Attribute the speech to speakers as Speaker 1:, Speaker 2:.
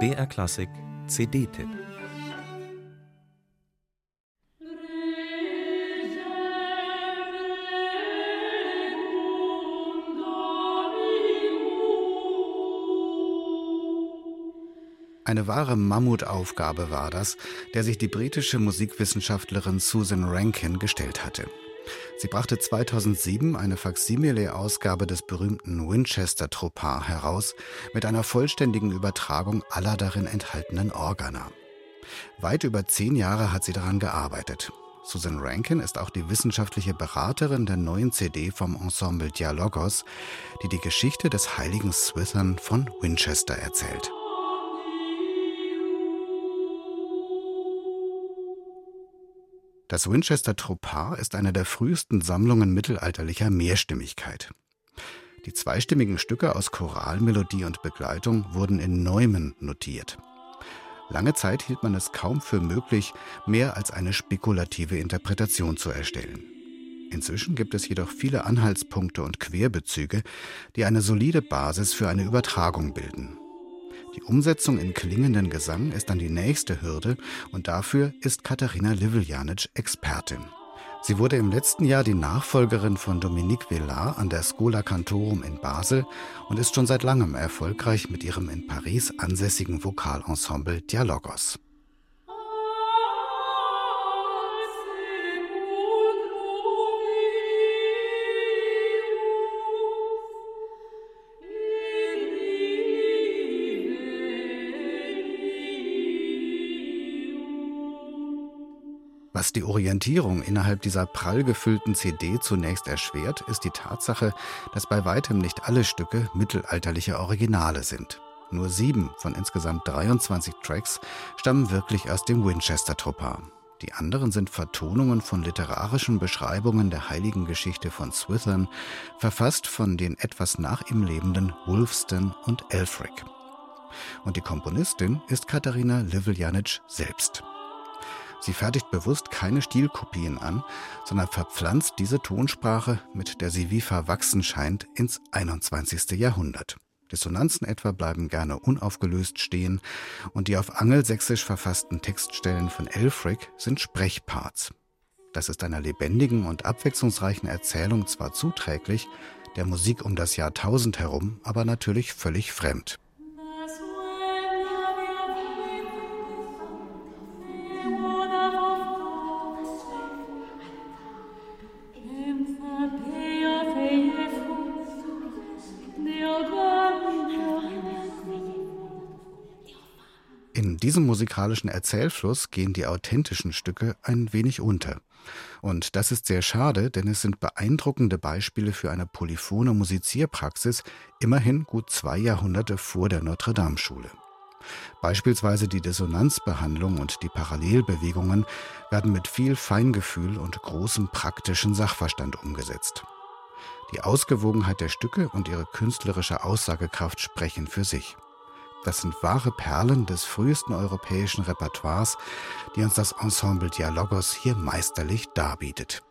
Speaker 1: BR Klassik CD-Tipp
Speaker 2: Eine wahre Mammutaufgabe war das, der sich die britische Musikwissenschaftlerin Susan Rankin gestellt hatte. Sie brachte 2007 eine Faksimile-Ausgabe des berühmten Winchester Tropar heraus mit einer vollständigen Übertragung aller darin enthaltenen Organa. Weit über zehn Jahre hat sie daran gearbeitet. Susan Rankin ist auch die wissenschaftliche Beraterin der neuen CD vom Ensemble Dialogos, die die Geschichte des heiligen Swithern von Winchester erzählt. Das Winchester Tropar ist eine der frühesten Sammlungen mittelalterlicher Mehrstimmigkeit. Die zweistimmigen Stücke aus Choralmelodie und Begleitung wurden in Neumen notiert. Lange Zeit hielt man es kaum für möglich, mehr als eine spekulative Interpretation zu erstellen. Inzwischen gibt es jedoch viele Anhaltspunkte und Querbezüge, die eine solide Basis für eine Übertragung bilden. Umsetzung in klingenden Gesang ist dann die nächste Hürde und dafür ist Katharina Liveljanic Expertin. Sie wurde im letzten Jahr die Nachfolgerin von Dominique Villard an der Schola Cantorum in Basel und ist schon seit langem erfolgreich mit ihrem in Paris ansässigen Vokalensemble Dialogos. Was die Orientierung innerhalb dieser prall gefüllten CD zunächst erschwert, ist die Tatsache, dass bei weitem nicht alle Stücke mittelalterliche Originale sind. Nur sieben von insgesamt 23 Tracks stammen wirklich aus dem Winchester Tropar. Die anderen sind Vertonungen von literarischen Beschreibungen der heiligen Geschichte von Swithern, verfasst von den etwas nach ihm lebenden Wolfston und Elfric. Und die Komponistin ist Katharina Liveljanic selbst. Sie fertigt bewusst keine Stilkopien an, sondern verpflanzt diese Tonsprache, mit der sie wie verwachsen scheint, ins 21. Jahrhundert. Dissonanzen etwa bleiben gerne unaufgelöst stehen und die auf angelsächsisch verfassten Textstellen von Elfric sind Sprechparts. Das ist einer lebendigen und abwechslungsreichen Erzählung zwar zuträglich, der Musik um das Jahrtausend herum aber natürlich völlig fremd. In diesem musikalischen Erzählfluss gehen die authentischen Stücke ein wenig unter. Und das ist sehr schade, denn es sind beeindruckende Beispiele für eine polyphone Musizierpraxis, immerhin gut zwei Jahrhunderte vor der Notre-Dame-Schule. Beispielsweise die Dissonanzbehandlung und die Parallelbewegungen werden mit viel Feingefühl und großem praktischen Sachverstand umgesetzt. Die Ausgewogenheit der Stücke und ihre künstlerische Aussagekraft sprechen für sich. Das sind wahre Perlen des frühesten europäischen Repertoires, die uns das Ensemble Dialogos hier meisterlich darbietet.